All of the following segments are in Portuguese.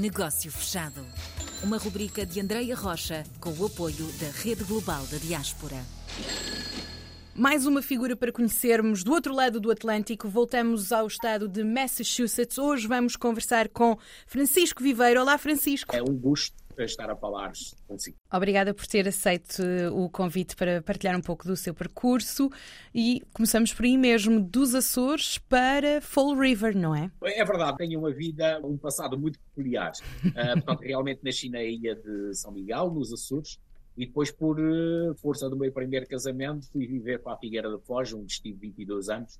Negócio Fechado. Uma rubrica de Andreia Rocha com o apoio da Rede Global da Diaspora. Mais uma figura para conhecermos do outro lado do Atlântico. Voltamos ao estado de Massachusetts. Hoje vamos conversar com Francisco Viveiro. Olá, Francisco. É um gosto estar a falar consigo. Obrigada por ter aceito o convite para partilhar um pouco do seu percurso e começamos por aí mesmo, dos Açores para Fall River, não é? É verdade, tenho uma vida, um passado muito peculiar. uh, portanto, realmente nasci na ilha de São Miguel, nos Açores, e depois, por uh, força do meu primeiro casamento, fui viver para a Figueira da Foz, onde estive 22 anos,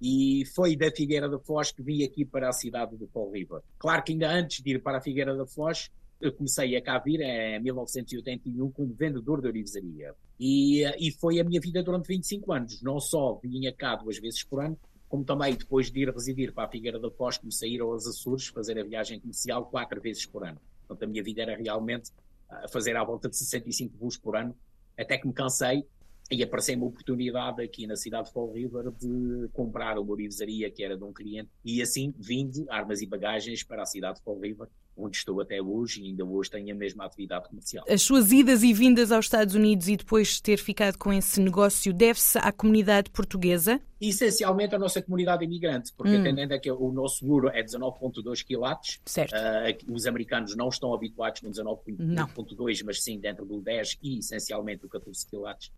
e foi da Figueira da Foz que vim aqui para a cidade de Fall River. Claro que ainda antes de ir para a Figueira da Foz, eu comecei a cá vir em 1981 como vendedor de orivesaria. E, e foi a minha vida durante 25 anos. Não só vinha cá duas vezes por ano, como também depois de ir residir para a Figueira da Foz, comecei a ir aos Açores fazer a viagem comercial quatro vezes por ano. Portanto, a minha vida era realmente a fazer à volta de 65 voos por ano, até que me cansei e apareceu uma oportunidade aqui na cidade de Fall River de comprar uma orivesaria que era de um cliente e assim vim de armas e bagagens para a cidade de Fall River onde estou até hoje e ainda hoje tenho a mesma atividade comercial. As suas idas e vindas aos Estados Unidos e depois ter ficado com esse negócio deve-se à comunidade portuguesa? Essencialmente à nossa comunidade imigrante, porque hum. atendendo a que o nosso euro é 19.2 quilates, certo. Uh, os americanos não estão habituados com 19.2, mas sim dentro do 10 e essencialmente o 14 quilates,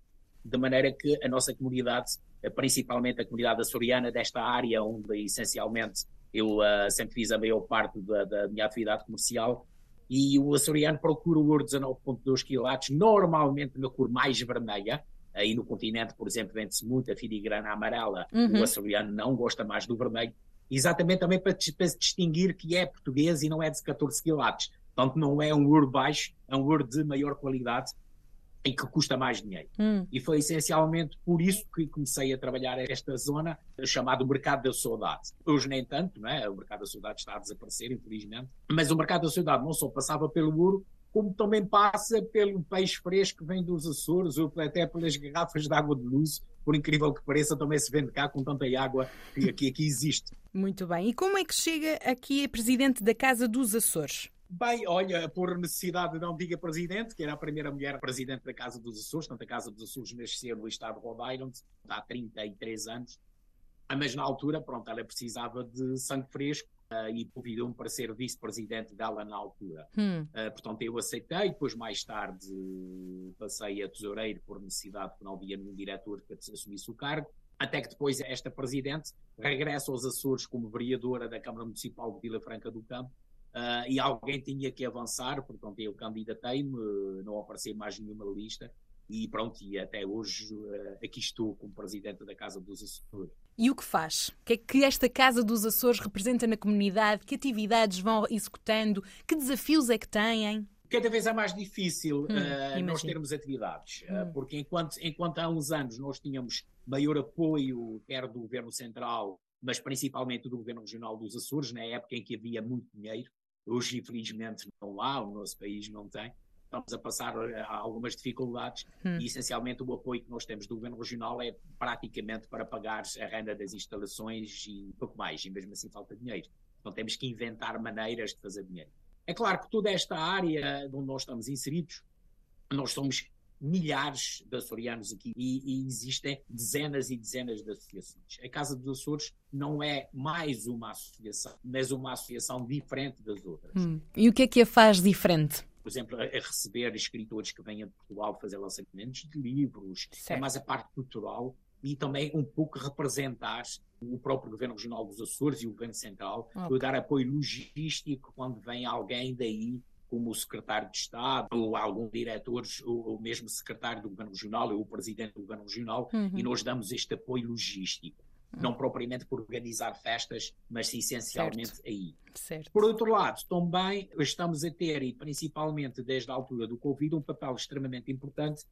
de maneira que a nossa comunidade, principalmente a comunidade açoriana desta área onde essencialmente eu uh, sempre fiz a maior parte da, da, minha atividade comercial e o açoriano procura o ouro 19.2 quilates, normalmente na cor mais vermelha. Aí no continente, por exemplo, vende-se muito a filigrana amarela. Uhum. O açoriano não gosta mais do vermelho. Exatamente também para, para distinguir que é português e não é de 14 quilates. Portanto, não é um ouro baixo, é um ouro de maior qualidade e que custa mais dinheiro. Hum. E foi essencialmente por isso que comecei a trabalhar esta zona chamado mercado da saudade. Hoje nem tanto, não é? O mercado da saudade está a desaparecer, infelizmente. Mas o mercado da saudade não só passava pelo ouro, como também passa pelo peixe fresco que vem dos Açores, ou até pelas garrafas de água de luz, por incrível que pareça, também se vende cá com tanta água que aqui, aqui existe. Muito bem. E como é que chega aqui a presidente da Casa dos Açores? Bem, olha, por necessidade não diga presidente, que era a primeira mulher presidente da Casa dos Açores, portanto a Casa dos Açores nasceu no estado de Rhode Island há 33 anos, ah, mas na altura, pronto, ela precisava de sangue fresco uh, e convidou-me para ser vice-presidente dela na altura. Hum. Uh, portanto, eu aceitei, depois mais tarde passei a tesoureiro por necessidade, porque não havia nenhum diretor que assumisse o cargo, até que depois esta presidente regressa aos Açores como vereadora da Câmara Municipal de Vila Franca do Campo, Uh, e alguém tinha que avançar, portanto eu candidatei-me, não apareci mais nenhuma lista e pronto, e até hoje uh, aqui estou como presidente da Casa dos Açores. E o que faz? O que é que esta Casa dos Açores representa na comunidade? Que atividades vão executando? Que desafios é que têm? Cada vez é mais difícil hum, uh, nós termos atividades, hum. porque enquanto, enquanto há uns anos nós tínhamos maior apoio, quer do Governo Central, mas principalmente do Governo Regional dos Açores, na época em que havia muito dinheiro, Hoje, infelizmente, não há, o nosso país não tem. Estamos a passar eh, algumas dificuldades hum. e, essencialmente, o apoio que nós temos do governo regional é praticamente para pagar a renda das instalações e pouco mais, e mesmo assim falta dinheiro. Então, temos que inventar maneiras de fazer dinheiro. É claro que toda esta área onde nós estamos inseridos, nós somos milhares de açorianos aqui e, e, existem dezenas e dezenas de associações. A Casa dos Açores não é mais uma associação, mas uma associação diferente das outras. Hum. E o que é que a faz diferente? Por exemplo, a, receber escritores que vêm a Portugal fazer lançamentos de livros, é certo. é mais a parte cultural e também um pouco representar o próprio Governo Regional dos Açores e o Governo Central, okay. dar apoio logístico quando vem alguém daí como o secretário de Estado, ou algum diretor, ou, mesmo secretário do Governo Regional, ou o presidente do Governo Regional, uhum. e nós damos este apoio logístico. Uhum. Não propriamente por organizar festas, mas essencialmente certo. aí. Certo. Por outro lado, também estamos a ter, e principalmente desde a altura do Covid, um papel extremamente importante,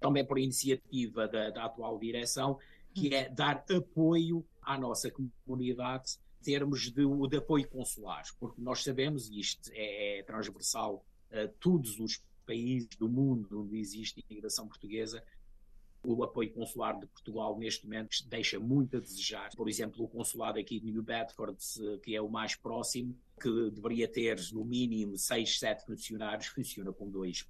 também por iniciativa da, da atual direção, que uhum. é dar apoio à nossa comunidade termos de, de apoio consular, porque nós sabemos, e isto é, é transversal a todos os países do mundo onde existe imigração portuguesa, O apoio consular de Portugal neste momento deixa muito a desejar. Por exemplo, o consulado aqui de New Bedford, que é o mais próximo, que deveria ter no mínimo seis, sete funcionários, funciona com dois.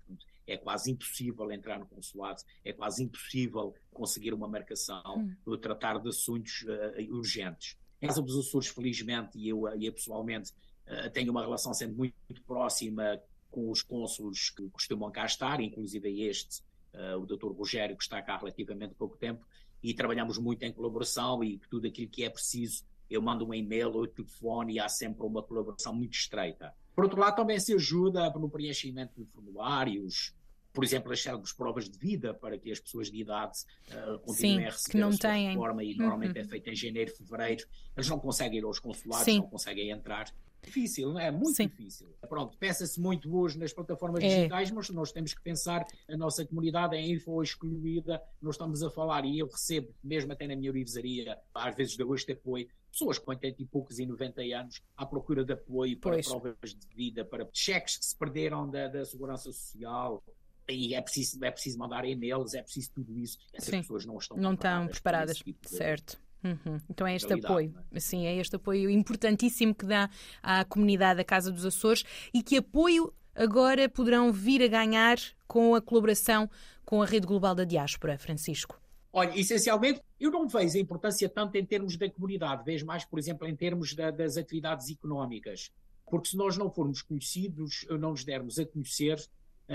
É quase impossível entrar no consulado, é quase impossível conseguir uma marcação, hum. tratar de assuntos uh, urgentes. Casa dos Açores, felizmente, e eu, eu pessoalmente uh, tenho uma relação sempre muito, muito próxima com os cônsulos que costumam cá estar, inclusive este, uh, o Dr. Rogério, que está cá há relativamente pouco tempo, e trabalhamos muito em colaboração e tudo aquilo que é preciso, eu mando um e-mail ou telefone e há sempre uma colaboração muito estreita. Por outro lado, também se ajuda no preenchimento de formulários, por exemplo, as provas de vida para que as pessoas de idade uh, continuem Sim, a receber que não a sua têm. reforma e normalmente uhum. é feita em janeiro, fevereiro. Eles não conseguem ir aos consulados, Sim. não conseguem entrar. Difícil, não é? Muito Sim. difícil. Pronto, peça-se muito hoje nas plataformas é. digitais, mas nós temos que pensar, a nossa comunidade é info excluída, nós estamos a falar, e eu recebo, mesmo até na minha livraria, às vezes de hoje de apoio, pessoas com 80 e poucos e 90 anos à procura de apoio para pois. provas de vida, para cheques que se perderam da, da segurança social, e é preciso, é preciso mandar e-mails, é preciso tudo isso. Essas Sim. pessoas não estão não preparadas. Estão preparadas, tipo certo. Uhum. Então é este apoio, é? sim, é este apoio importantíssimo que dá à comunidade da Casa dos Açores e que apoio agora poderão vir a ganhar com a colaboração com a Rede Global da Diáspora, Francisco? Olha, essencialmente, eu não vejo a importância tanto em termos da comunidade, vejo mais, por exemplo, em termos da, das atividades económicas. Porque se nós não formos conhecidos, não nos dermos a conhecer,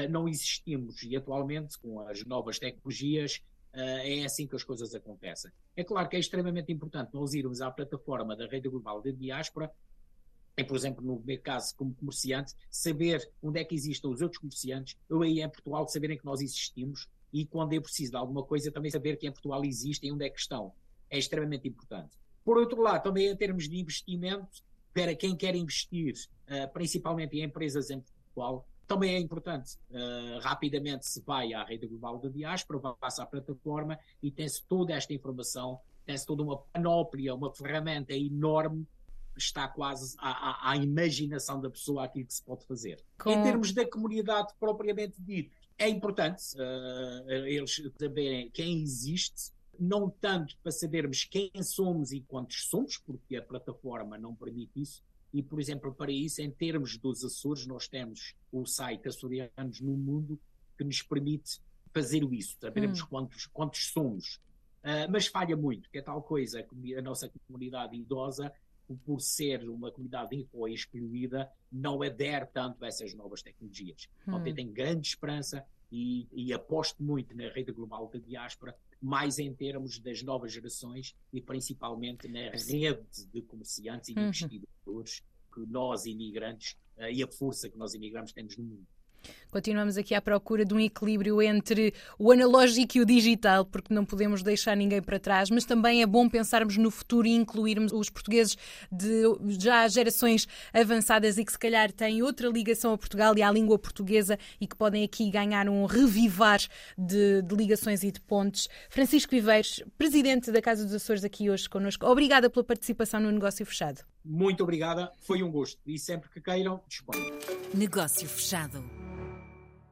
não existimos. E atualmente, com as novas tecnologias, eh, é assim que as coisas acontecem. É claro que é extremamente importante nós irmos à plataforma da Rede Global de Diáspora e, por exemplo, no meu caso, como comerciante, saber onde é que existem os outros comerciantes, eu aí em Portugal saberem que nós existimos e quando eu preciso de alguma coisa também saber que em Portugal existe e onde é que estão. É extremamente importante. Por outro lado, também em termos de investimento, para quem quer investir, uh, principalmente em empresas em Portugal, também é importante. Uh, rapidamente se vai à rede global da diáspora, passa à plataforma e tem-se toda esta informação, tem-se toda uma panóplia, uma ferramenta enorme está quase à, à, à, imaginação da pessoa aquilo que se pode fazer. Com... Em termos da comunidade propriamente dito, é importante uh, eles saberem quem existe, não tanto para sabermos quem somos e quantos somos, porque a plataforma não permite isso, e, por exemplo, para isso, em termos dos Açores, nós temos o site Açorianos no Mundo que nos permite fazer isso, sabermos hum. quantos, quantos somos. Uh, mas falha muito, que é tal coisa, a nossa comunidade idosa, por ser uma comunidade info excluída, não adere tanto a essas novas tecnologias. Hum. Então, tenho grande esperança e, e, aposto muito na rede global da diáspora, mais em termos das novas gerações e principalmente na rede de comerciantes e uhum. investidores que nós imigrantes uh, e a força que nós imigrantes temos no mundo. Continuamos aqui à procura de um equilíbrio entre o analógico e o digital, porque não podemos deixar ninguém para trás, mas também é bom pensarmos no futuro e incluirmos os portugueses de já gerações avançadas e que se calhar têm outra ligação a Portugal e à língua portuguesa e que podem aqui ganhar um revivar de, de ligações e de pontes. Francisco Viveiros, presidente da Casa dos Açores, aqui hoje connosco. Obrigada pela participação no Negócio Fechado. Muito obrigada, foi um gosto e sempre que queiram, disponham. Negócio Fechado.